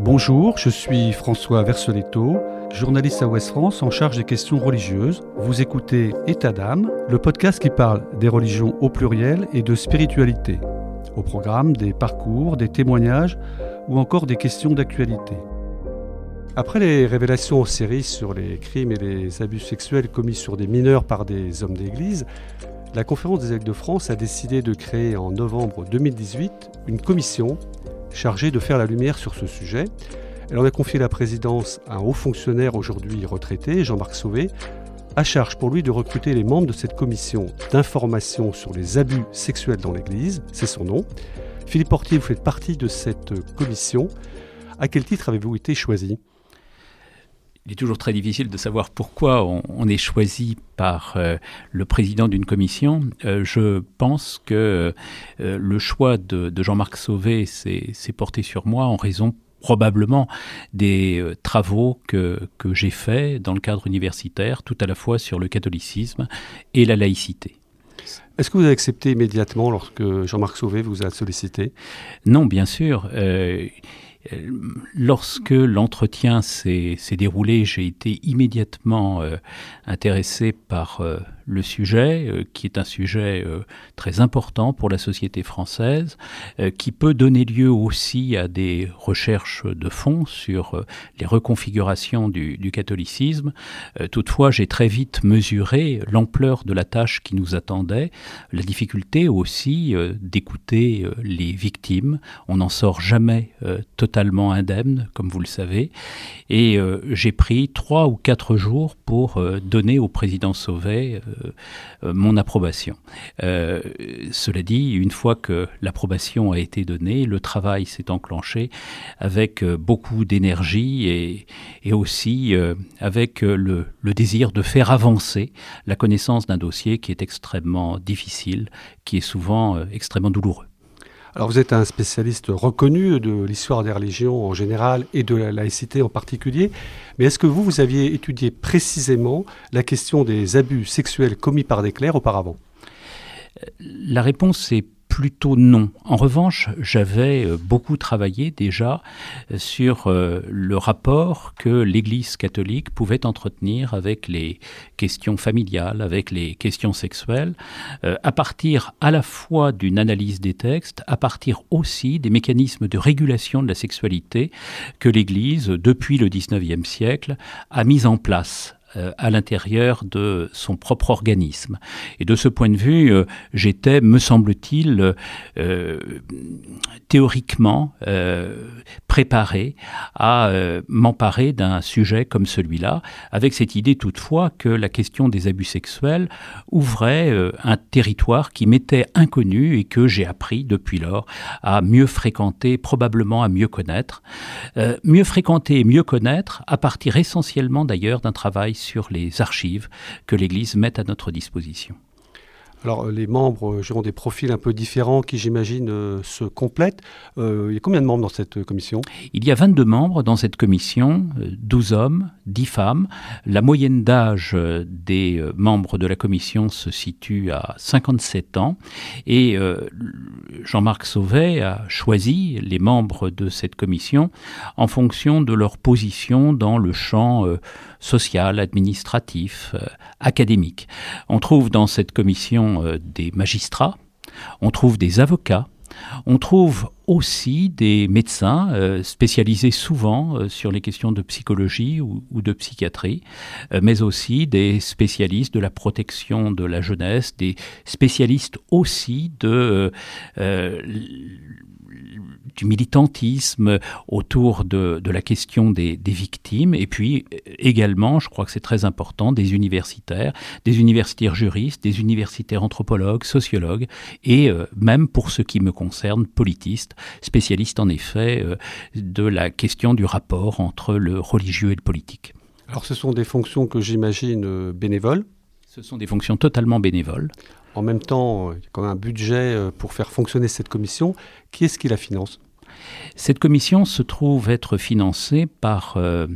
Bonjour, je suis François Versoletto, journaliste à Ouest France en charge des questions religieuses. Vous écoutez État d'âme, le podcast qui parle des religions au pluriel et de spiritualité. Au programme, des parcours, des témoignages ou encore des questions d'actualité. Après les révélations en série sur les crimes et les abus sexuels commis sur des mineurs par des hommes d'église, la Conférence des évêques de France a décidé de créer en novembre 2018 une commission chargée de faire la lumière sur ce sujet. Elle en a confié la présidence à un haut fonctionnaire aujourd'hui retraité, Jean-Marc Sauvé, à charge pour lui de recruter les membres de cette commission d'information sur les abus sexuels dans l'Église, c'est son nom. Philippe Portier, vous faites partie de cette commission. À quel titre avez-vous été choisi? Il est toujours très difficile de savoir pourquoi on, est choisi par euh, le président d'une commission. Euh, je pense que euh, le choix de, Jean-Marc Sauvé s'est porté sur moi en raison probablement des travaux que, que j'ai faits dans le cadre universitaire, tout à la fois sur le catholicisme et la laïcité. Est-ce que vous avez accepté immédiatement lorsque Jean-Marc Sauvé vous a sollicité? Non, bien sûr. Lorsque l'entretien s'est déroulé, j'ai été immédiatement euh, intéressé par euh, le sujet, euh, qui est un sujet très important pour la société française, qui peut donner lieu aussi à des recherches de fond sur les reconfigurations du, catholicisme. toutefois, j'ai très vite mesuré l'ampleur de la tâche qui nous attendait, la difficulté aussi d'écouter les victimes. On n'en sort jamais totalement indemne, comme vous le savez. Et euh, j'ai pris trois ou quatre jours pour euh, donner au président Sauvé euh, mon approbation. cela dit, une fois que l'approbation a été donnée, le travail s'est enclenché avec beaucoup d'énergie et, aussi avec le désir de faire avancer la connaissance d'un dossier qui est extrêmement difficile, qui est souvent extrêmement douloureux. Alors vous êtes un spécialiste reconnu de l'histoire des religions en général et de la laïcité en particulier, mais est-ce que vous, vous aviez étudié précisément la question des abus sexuels commis par des clercs auparavant? La réponse est plutôt non. En revanche, j'avais euh, beaucoup travaillé déjà euh, sur euh, le rapport que l'Église catholique pouvait entretenir avec les questions familiales, avec les questions sexuelles, à partir à la fois d'une analyse des textes, à partir aussi des mécanismes de régulation de la sexualité que l'Église, depuis le XIXe siècle, a mis en place à l'intérieur de son propre organisme. Et de ce point de vue, euh, j'étais, me semble-t-il, euh, théoriquement préparé à m'emparer d'un sujet comme celui-là, avec cette idée toutefois que la question des abus sexuels ouvrait un territoire qui m'était inconnu et que j'ai appris depuis lors à mieux fréquenter, probablement à mieux connaître. mieux fréquenter et mieux connaître à partir essentiellement d'ailleurs d'un travail sur les archives que l'Église met à notre disposition. Alors les membres euh, ont des profils un peu différents qui j'imagine euh, se complètent. Euh, il y a combien de membres dans cette commission? Il y a 22 membres dans cette commission, 12 hommes, 10 femmes. La moyenne d'âge des membres de la commission se situe à 57 ans et Jean-Marc Sauvet a choisi les membres de cette commission en fonction de leur position dans le champ social, administratif, académique. On trouve dans cette commission euh, des magistrats, on trouve des avocats, on trouve aussi des médecins euh, spécialisés souvent euh, sur les questions de psychologie ou, de psychiatrie, mais aussi des spécialistes de la protection de la jeunesse, des spécialistes aussi de du militantisme autour de, la question des, victimes, et puis également, je crois que c'est très important, des universitaires, des universitaires juristes, des universitaires anthropologues, sociologues, et euh, même pour ce qui me concerne, politistes, spécialistes en effet euh, de la question du rapport entre le religieux et le politique. Alors ce sont des fonctions que j'imagine euh, bénévoles Ce sont des fonctions totalement bénévoles. En même temps, il y a quand même un budget pour faire fonctionner cette commission. Qui est-ce qui la finance? Cette commission se trouve être financée par euh,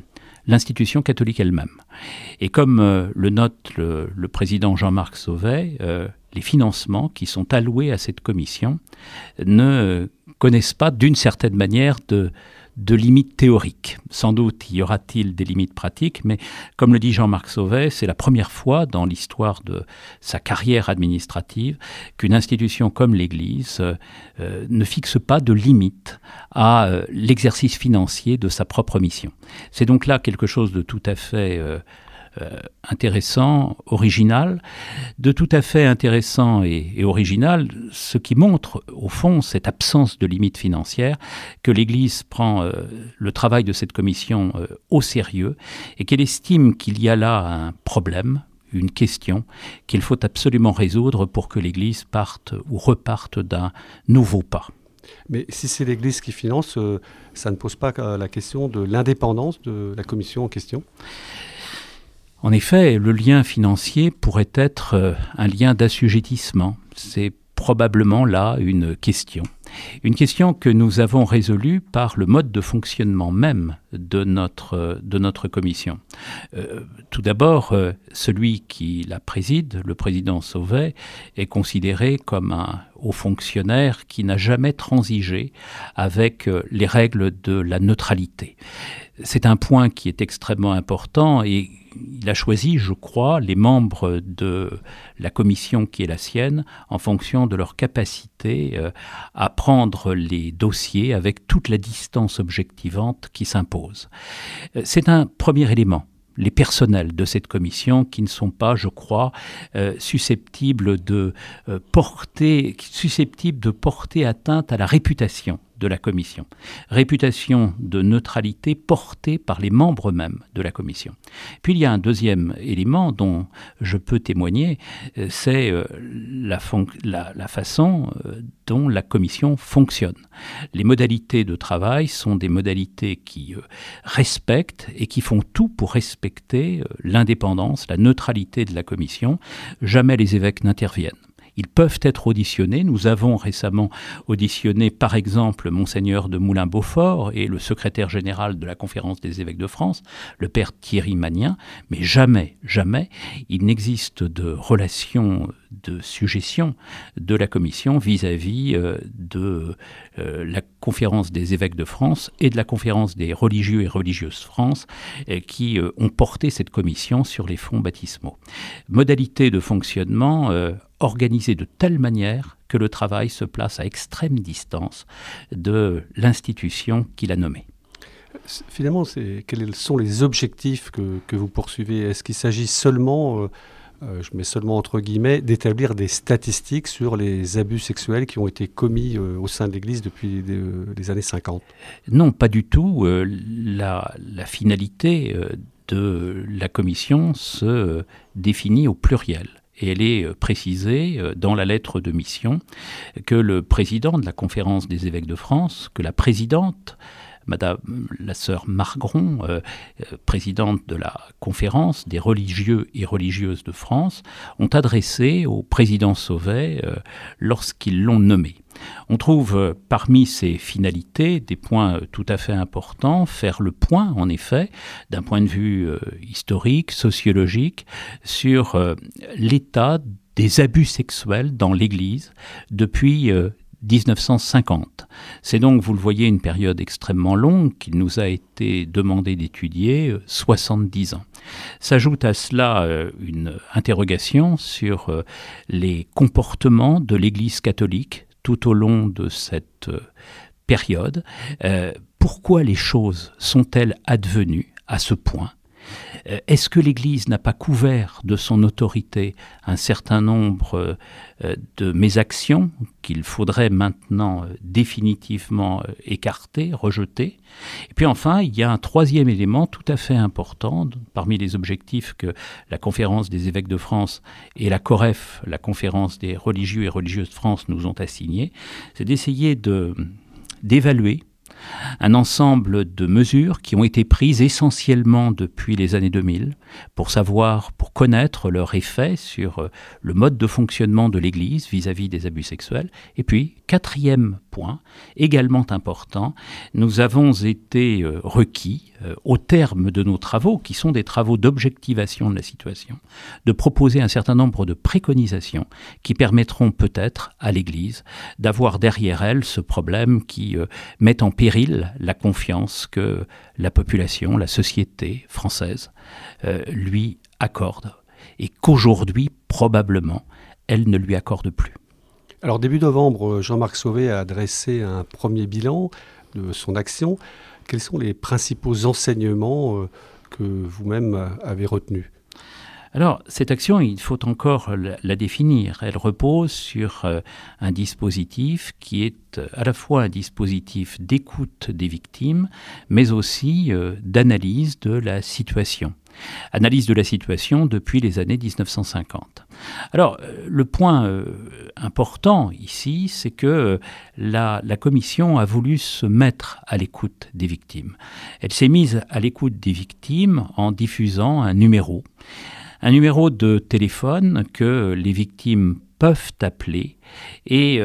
l'institution catholique elle-même. Et comme euh, le note le, président Jean-Marc Sauvet, euh, les financements qui sont alloués à cette commission ne connaissent pas d'une certaine manière de, de limites théoriques. Sans doute y aura-t-il des limites pratiques, mais comme le dit Jean-Marc Sauvet, c'est la première fois dans l'histoire de sa carrière administrative qu'une institution comme l'Église euh, euh, ne fixe pas de limites à euh, l'exercice financier de sa propre mission. C'est donc là quelque chose de tout à fait euh, intéressant, original, de tout à fait intéressant et, original, ce qui montre au fond cette absence de limite financière, que l'Église prend euh, le travail de cette commission euh, au sérieux et qu'elle estime qu'il y a là un problème, une question qu'il faut absolument résoudre pour que l'Église parte ou reparte d'un nouveau pas. Mais si c'est l'Église qui finance, ça ne pose pas la question de l'indépendance de la commission en question? En effet, le lien financier pourrait être euh, un lien d'assujettissement. C'est probablement là une question. Une question que nous avons résolue par le mode de fonctionnement même de notre, de notre commission. Euh, tout d'abord, euh, celui qui la préside, le président Sauvet, est considéré comme un haut fonctionnaire qui n'a jamais transigé avec les règles de la neutralité. C'est un point qui est extrêmement important et il a choisi, je crois, les membres de la commission qui est la sienne en fonction de leur capacité euh, à prendre les dossiers avec toute la distance objectivante qui s'impose. Euh, c'est un premier élément les personnels de cette commission qui ne sont pas, je crois, euh, susceptibles de porter, susceptibles de porter atteinte à la réputation de la Commission. Réputation de neutralité portée par les membres mêmes de la Commission. Puis il y a un deuxième élément dont je peux témoigner, euh, c'est euh, la, la, façon euh, dont la Commission fonctionne. Les modalités de travail sont des modalités qui respectent et qui font tout pour respecter l'indépendance, la neutralité de la Commission. Jamais les évêques n'interviennent. Ils peuvent être auditionnés. Nous avons récemment auditionné, par exemple, Monseigneur de Moulin-Beaufort et le secrétaire général de la Conférence des évêques de France, le père Thierry Magnien, mais jamais, jamais, il n'existe de relation de suggestion de la Commission vis-à-vis euh, de euh, la Conférence des évêques de France et de la Conférence des religieux et religieuses France euh, qui ont porté cette commission sur les fonds baptismaux. Modalité de fonctionnement organisée de telle manière que le travail se place à extrême distance de l'institution qu'il a nommée. Finalement, quels sont les objectifs que, que vous poursuivez? Est-ce qu'il s'agit seulement euh, je mets seulement entre guillemets, d'établir des statistiques sur les abus sexuels qui ont été commis euh, au sein de l'Église depuis les années 50 Non, pas du tout. Euh, la, finalité de la commission se définit au pluriel et elle est précisée dans la lettre de mission que le président de la conférence des évêques de France, que la présidente Madame la sœur Margron, euh, euh, présidente de la conférence des religieux et religieuses de France, ont adressé au président Sauvet euh, lorsqu'ils l'ont nommé. On trouve parmi ces finalités des points tout à fait importants, faire le point, en effet, d'un point de vue historique, sociologique, sur l'état des abus sexuels dans l'Église depuis 1950. C'est donc, vous le voyez, une période extrêmement longue qu'il nous a été demandé d'étudier, 70 euh, ans. S'ajoute à cela euh, une interrogation sur euh, les comportements de l'Église catholique tout au long de cette période. pourquoi les choses sont-elles advenues à ce point? euh, est-ce que l'Église n'a pas couvert de son autorité un certain nombre euh, de mes actions qu'il faudrait maintenant euh, définitivement écarter, rejeter? Et puis enfin, il y a un troisième élément tout à fait important parmi les objectifs que la conférence des évêques de France et la COREF, la conférence des religieux et religieuses de France, nous ont assignés, c'est d'essayer de d'évaluer un ensemble de mesures qui ont été prises essentiellement depuis les années 2000 pour savoir, pour connaître leur effet sur euh, le mode de fonctionnement de l'Église vis-à-vis des abus sexuels. Et puis, quatrième point, également important, nous avons été euh, requis, euh, au terme de nos travaux, qui sont des travaux d'objectivation de la situation, de proposer un certain nombre de préconisations qui permettront peut-être à l'Église d'avoir derrière elle ce problème qui met en péril la confiance que la population, la société française lui accorde et qu'aujourd'hui, probablement, elle ne lui accorde plus. Alors début novembre, Jean-Marc Sauvé a dressé un premier bilan de son action. Quels sont les principaux enseignements euh, que vous-même avez retenus? Alors, cette action, il faut encore la, définir. Elle repose sur euh, un dispositif qui est euh, à la fois un dispositif d'écoute des victimes, mais aussi d'analyse de la situation. Analyse de la situation depuis les années 1950. Alors, euh, le point euh, important ici, c'est que euh, la, Commission a voulu se mettre à l'écoute des victimes. Elle s'est mise à l'écoute des victimes en diffusant un numéro, un numéro de téléphone que les victimes peuvent appeler et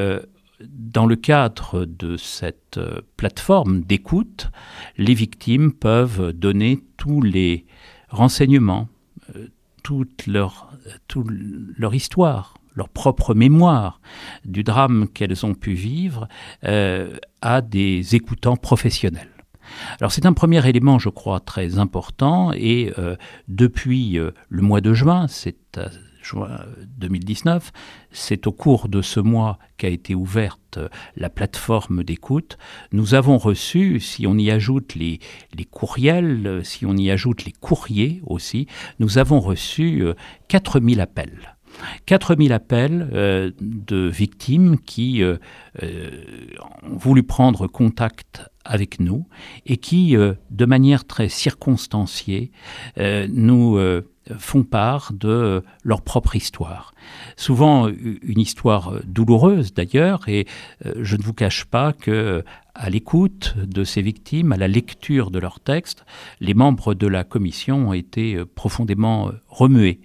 dans le cadre de cette plateforme d'écoute, les victimes peuvent donner tous les renseignements, euh, toute leur, toute leur histoire, leur propre mémoire du drame qu'elles ont pu vivre euh, à des écoutants professionnels. Alors c'est un premier élément, je crois, très important et euh, depuis le mois de juin, c'est 2019. C'est au cours de ce mois qu'a été ouverte la plateforme d'écoute. Nous avons reçu, si on y ajoute les, courriels, si on y ajoute les courriers aussi, nous avons reçu 4000 euh, appels. 4000 appels euh, de victimes qui euh, ont voulu prendre contact avec nous et qui, de manière très circonstanciée, nous font part de leur propre histoire. Souvent une histoire douloureuse d'ailleurs, et euh, je ne vous cache pas que à l'écoute de ces victimes, à la lecture de leurs textes, les membres de la commission ont été euh, profondément euh, remués,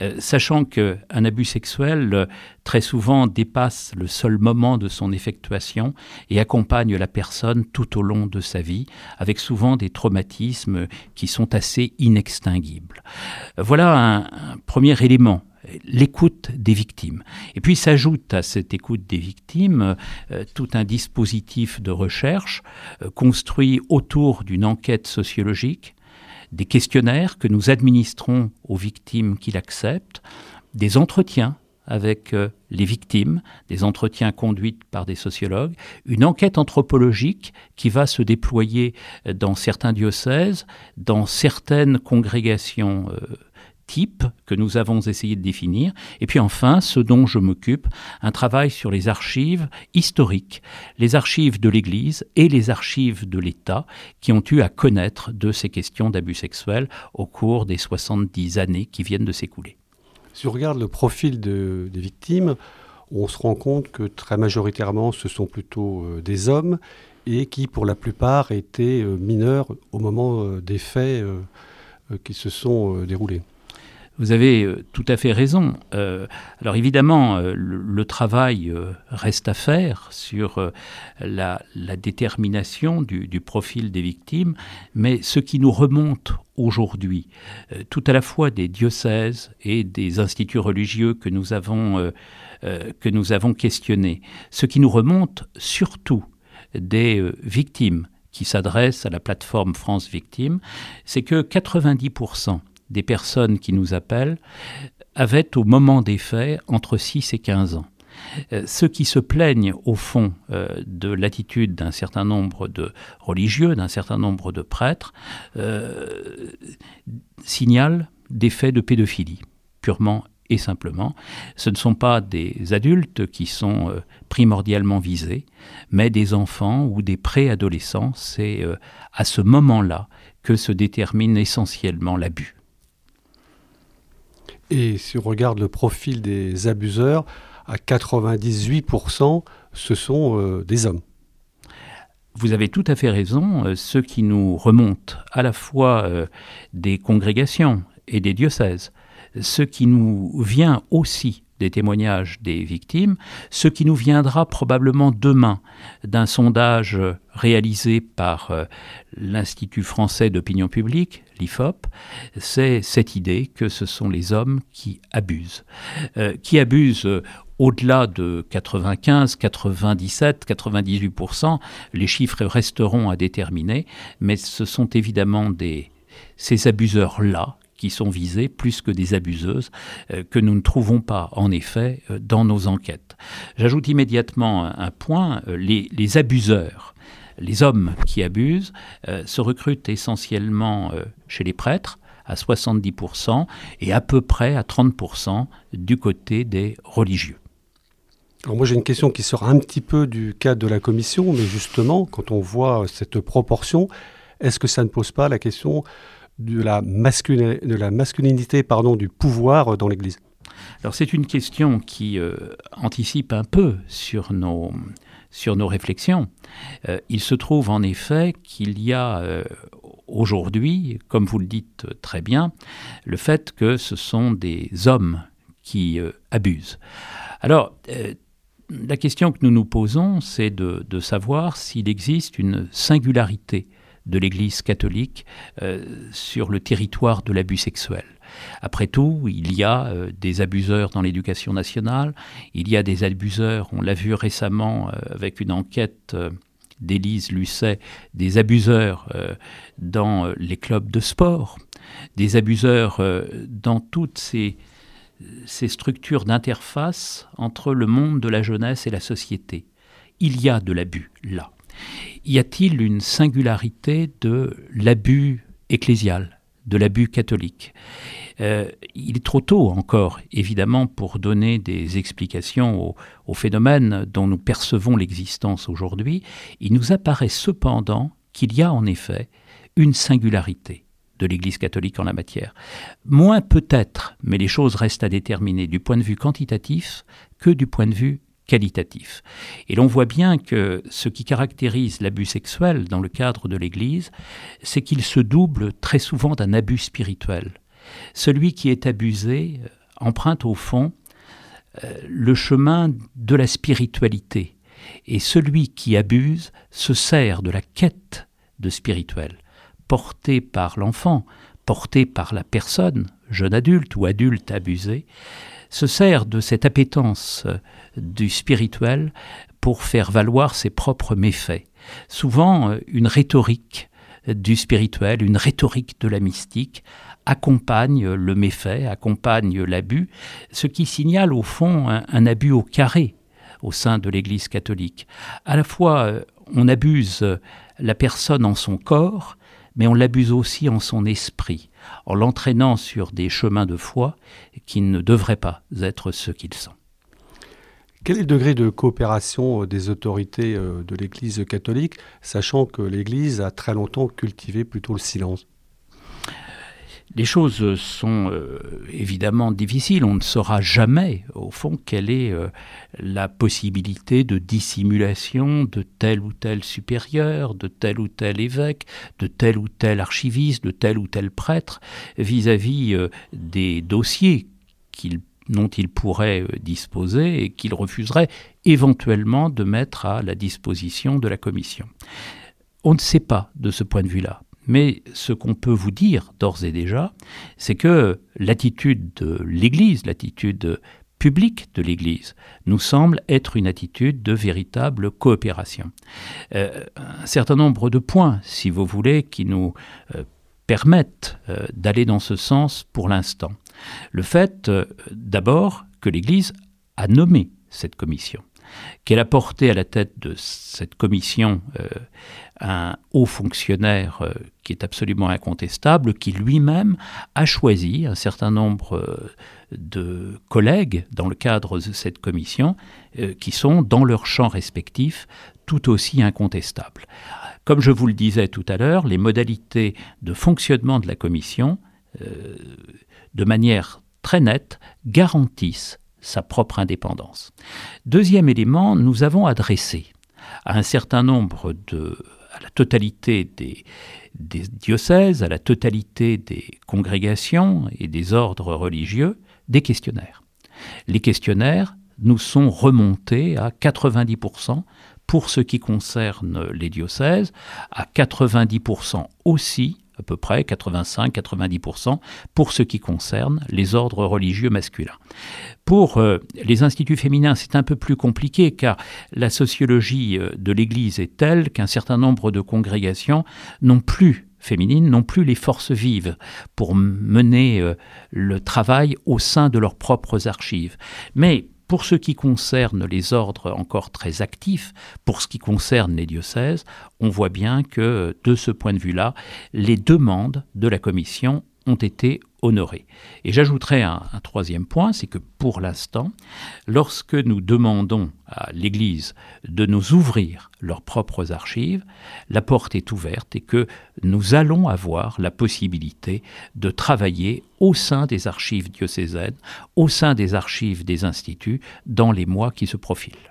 euh, sachant qu'un abus sexuel très souvent dépasse le seul moment de son effectuation et accompagne la personne tout au long de sa vie, avec souvent des traumatismes qui sont assez inextinguibles. Voilà un, un premier élément l'écoute des victimes. Et puis s'ajoute à cette écoute des victimes euh, tout un dispositif de recherche euh, construit autour d'une enquête sociologique, des questionnaires que nous administrons aux victimes qui l'acceptent, des entretiens avec euh, les victimes, des entretiens conduits par des sociologues, une enquête anthropologique qui va se déployer dans certains diocèses, dans certaines congrégations type que nous avons essayé de définir. Et puis enfin, ce dont je m'occupe, un travail sur les archives historiques, les archives de l'Église et les archives de l'État qui ont eu à connaître de ces questions d'abus sexuels au cours des 70 années qui viennent de s'écouler. Si on regarde le profil des victimes, on se rend compte que très majoritairement ce sont plutôt euh, des hommes et qui pour la plupart étaient euh, mineurs au moment euh, des faits qui se sont déroulés. Vous avez euh, tout à fait raison. Euh, alors évidemment, euh, le, travail reste à faire sur la, détermination du, profil des victimes, mais ce qui nous remonte aujourd'hui, tout à la fois des diocèses et des instituts religieux que nous avons, que nous avons questionnés, ce qui nous remonte surtout des victimes qui s'adressent à la plateforme France Victimes, c'est que 90% des personnes qui nous appellent avaient au moment des faits entre 6 et 15 ans. Euh, ceux qui se plaignent au fond euh, de l'attitude d'un certain nombre de religieux, d'un certain nombre de prêtres, euh, signalent des faits de pédophilie, purement et simplement. Ce ne sont pas des adultes qui sont primordialement visés, mais des enfants ou des préadolescents. C'est à ce moment-là que se détermine essentiellement l'abus. Et si on regarde le profil des abuseurs, à 98%, ce sont euh, des hommes. vous avez tout à fait raison, ce qui nous remonte à la fois des congrégations et des diocèses, ce qui nous vient aussi des témoignages des victimes, ce qui nous viendra probablement demain d'un sondage réalisé par euh, l'Institut français d'opinion publique, l'IFOP, c'est cette idée que ce sont les hommes qui abusent, euh, qui abusent euh, au-delà de 95, 97, 98%, les chiffres resteront à déterminer, mais ce sont évidemment ces abuseurs-là qui sont visées plus que des abuseuses euh, que nous ne trouvons pas en effet euh, dans nos enquêtes. J'ajoute immédiatement un, point, euh, les, abuseurs les hommes qui abusent se recrutent essentiellement chez les prêtres à 70% et à peu près à 30% du côté des religieux. Alors moi j'ai une question qui sort un petit peu du cadre de la commission, mais justement quand on voit cette proportion, est-ce que ça ne pose pas la question de la, de la masculinité pardon, du pouvoir dans l'Église Alors c'est une question qui euh, anticipe un peu sur nos, sur nos réflexions. Euh, il se trouve en effet qu'il y a euh, aujourd'hui, comme vous le dites très bien, le fait que ce sont des hommes qui abusent. Alors, la question que nous nous posons, c'est de savoir s'il existe une singularité de l'Église catholique euh, sur le territoire de l'abus sexuel. Après tout, il y a euh, des abuseurs dans l'éducation nationale, il y a des abuseurs, on l'a vu récemment euh, avec une enquête d'Élise Lucet, des abuseurs dans les clubs de sport, des abuseurs dans toutes ces, ces structures d'interface entre le monde de la jeunesse et la société. Il y a de l'abus là y a-t-il une singularité de l'abus ecclésial, de l'abus catholique euh, Il est trop tôt encore, évidemment, pour donner des explications au, phénomène dont nous percevons l'existence aujourd'hui. Il nous apparaît cependant qu'il y a en effet une singularité de l'Église catholique en la matière. Moins peut-être, mais les choses restent à déterminer du point de vue quantitatif que du point de vue qualitatif. Et l'on voit bien que ce qui caractérise l'abus sexuel dans le cadre de l'Église, c'est qu'il se double très souvent d'un abus spirituel. Celui qui est abusé euh, emprunte au fond euh, le chemin de la spiritualité, et celui qui abuse se sert de la quête de spirituel, porté par l'enfant, porté par la personne, jeune adulte ou adulte abusé, se sert de cette appétence euh, du spirituel pour faire valoir ses propres méfaits. Souvent, euh, une rhétorique du spirituel, une rhétorique de la mystique accompagne le méfait, accompagne l'abus, ce qui signale au fond un, abus au carré au sein de l'Église catholique. À la fois, euh, on abuse la personne en son corps, mais on l'abuse aussi en son esprit, en l'entraînant sur des chemins de foi qui ne devraient pas être ceux qu'ils sont. Quel est le degré de coopération euh, des autorités euh, de l'Église catholique, sachant que l'Église a très longtemps cultivé plutôt le silence? Les choses sont euh, évidemment difficiles. On ne saura jamais, au fond, quelle est euh, la possibilité de dissimulation de tel ou tel supérieur, de tel ou tel évêque, de tel ou tel archiviste, de tel ou tel prêtre vis-à-vis euh, des dossiers dont il pourrait disposer et qu'il refuserait éventuellement de mettre à la disposition de la commission. On ne sait pas de ce point de vue-là. Mais ce qu'on peut vous dire d'ores et déjà, c'est que l'attitude de l'Église, l'attitude publique de l'Église, nous semble être une attitude de véritable coopération. Euh, un certain nombre de points, si vous voulez, qui nous euh, permettent euh, d'aller dans ce sens pour l'instant. Le fait, d'abord, que l'Église a nommé cette commission qu'elle a porté à la tête de cette commission euh, un haut fonctionnaire euh, qui est absolument incontestable, qui lui-même a choisi un certain nombre euh, de collègues dans le cadre de cette commission qui sont, dans leurs champs respectifs, tout aussi incontestables. Comme je vous le disais tout à l'heure, les modalités de fonctionnement de la commission, de manière très nette, garantissent sa propre indépendance. Deuxième élément, nous avons adressé à un certain nombre de, à la totalité des, diocèses, à la totalité des congrégations et des ordres religieux, des questionnaires. Les questionnaires nous sont remontés à 90% pour ce qui concerne les diocèses, à 90% aussi à peu près 85-90% pour ce qui concerne les ordres religieux masculins. Pour euh, les instituts féminins, c'est un peu plus compliqué car la sociologie euh, de l'Église est telle qu'un certain nombre de congrégations n'ont plus féminines n'ont plus les forces vives pour mener euh, le travail au sein de leurs propres archives. Mais pour ce qui concerne les ordres encore très actifs, pour ce qui concerne les diocèses, on voit bien que de ce point de vue-là, les demandes de la Commission ont été Et j'ajouterai un, troisième point, c'est que pour l'instant, lorsque nous demandons à l'Église de nous ouvrir leurs propres archives, la porte est ouverte et que nous allons avoir la possibilité de travailler au sein des archives diocésaines, au sein des archives des instituts, dans les mois qui se profilent.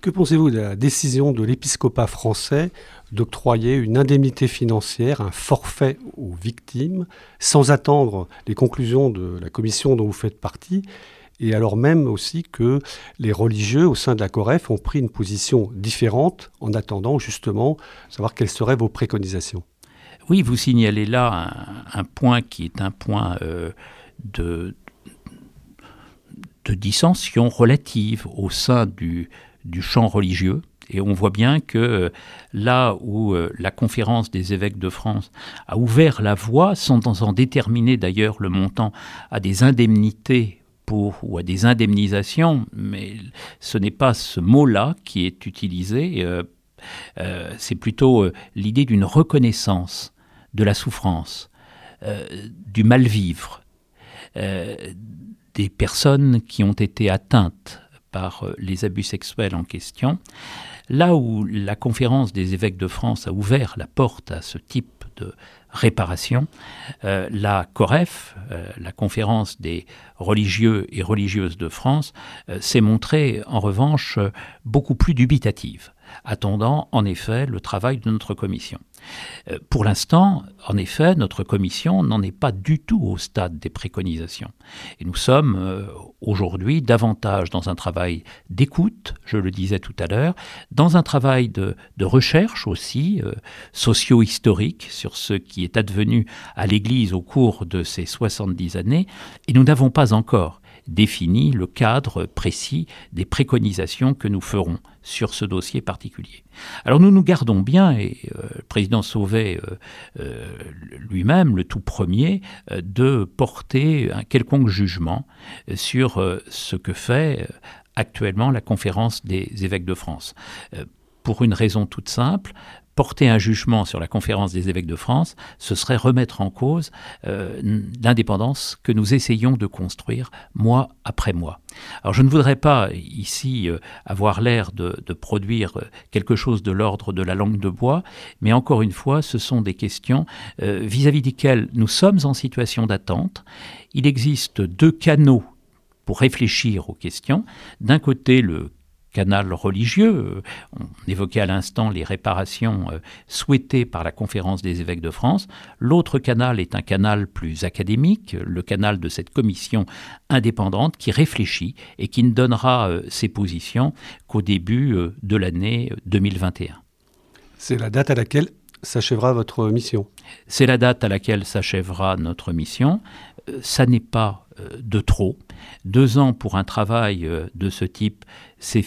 Que pensez-vous de la décision de l'épiscopat français d'octroyer une indemnité financière, un forfait aux victimes, sans attendre les conclusions de la commission dont vous faites partie et alors même aussi que les religieux au sein de la COREF ont pris une position différente en attendant justement savoir quelles seraient vos préconisations. Oui, vous signalez là un, point qui est un point euh, de, de dissension relative au sein du, du champ religieux. Et on voit bien que euh, là où euh, la conférence des évêques de France a ouvert la voie, sans en déterminer d'ailleurs le montant à des indemnités pour, ou à des indemnisations, mais ce n'est pas ce mot-là qui est utilisé, euh, c'est plutôt l'idée d'une reconnaissance de la souffrance, du mal-vivre, des personnes qui ont été atteintes euh, les abus sexuels en question. Là où la conférence des évêques de France a ouvert la porte à ce type de réparation, euh, la COREF, euh, la conférence des religieux et religieuses de France, s'est montrée en revanche beaucoup plus dubitative attendant en effet le travail de notre commission. Euh, pour l'instant, en effet, notre commission n'en est pas du tout au stade des préconisations. Et nous sommes euh, aujourd'hui davantage dans un travail d'écoute, je le disais tout à l'heure, dans un travail de, recherche aussi euh, socio-historique sur ce qui est advenu à l'Église au cours de ces 70 années, et nous n'avons pas encore définit le cadre précis des préconisations que nous ferons sur ce dossier particulier. Alors nous nous gardons bien, et euh, le président Sauvet euh, euh, lui-même, le tout premier, de porter un quelconque jugement sur ce que fait actuellement la conférence des évêques de France. pour une raison toute simple, porter un jugement sur la conférence des évêques de France, ce serait remettre en cause euh, l'indépendance que nous essayons de construire mois après mois. Alors je ne voudrais pas ici euh, avoir l'air de, produire euh, quelque chose de l'ordre de la langue de bois, mais encore une fois, ce sont des questions vis-à-vis desquelles nous sommes en situation d'attente. Il existe deux canaux pour réfléchir aux questions. D'un côté, le canal religieux. On évoquait à l'instant les réparations euh, souhaitées par la conférence des évêques de France. L'autre canal est un canal plus académique, le canal de cette commission indépendante qui réfléchit et qui ne donnera euh, ses positions qu'au début euh, de l'année 2021. C'est la date à laquelle s'achèvera votre mission C'est la date à laquelle s'achèvera notre mission. Ça n'est pas de trop. Deux ans pour un travail de ce type, c'est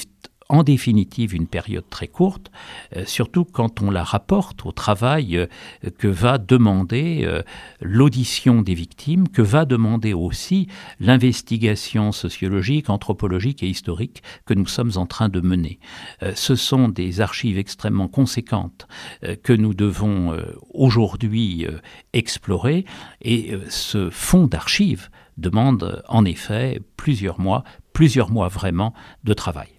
en définitive une période très courte, euh, surtout quand on la rapporte au travail euh, que va demander euh, l'audition des victimes, que va demander aussi l'investigation sociologique, anthropologique et historique que nous sommes en train de mener. ce sont des archives extrêmement conséquentes que nous devons aujourd'hui explorer et ce fonds d'archives demande en effet plusieurs mois, plusieurs mois vraiment de travail.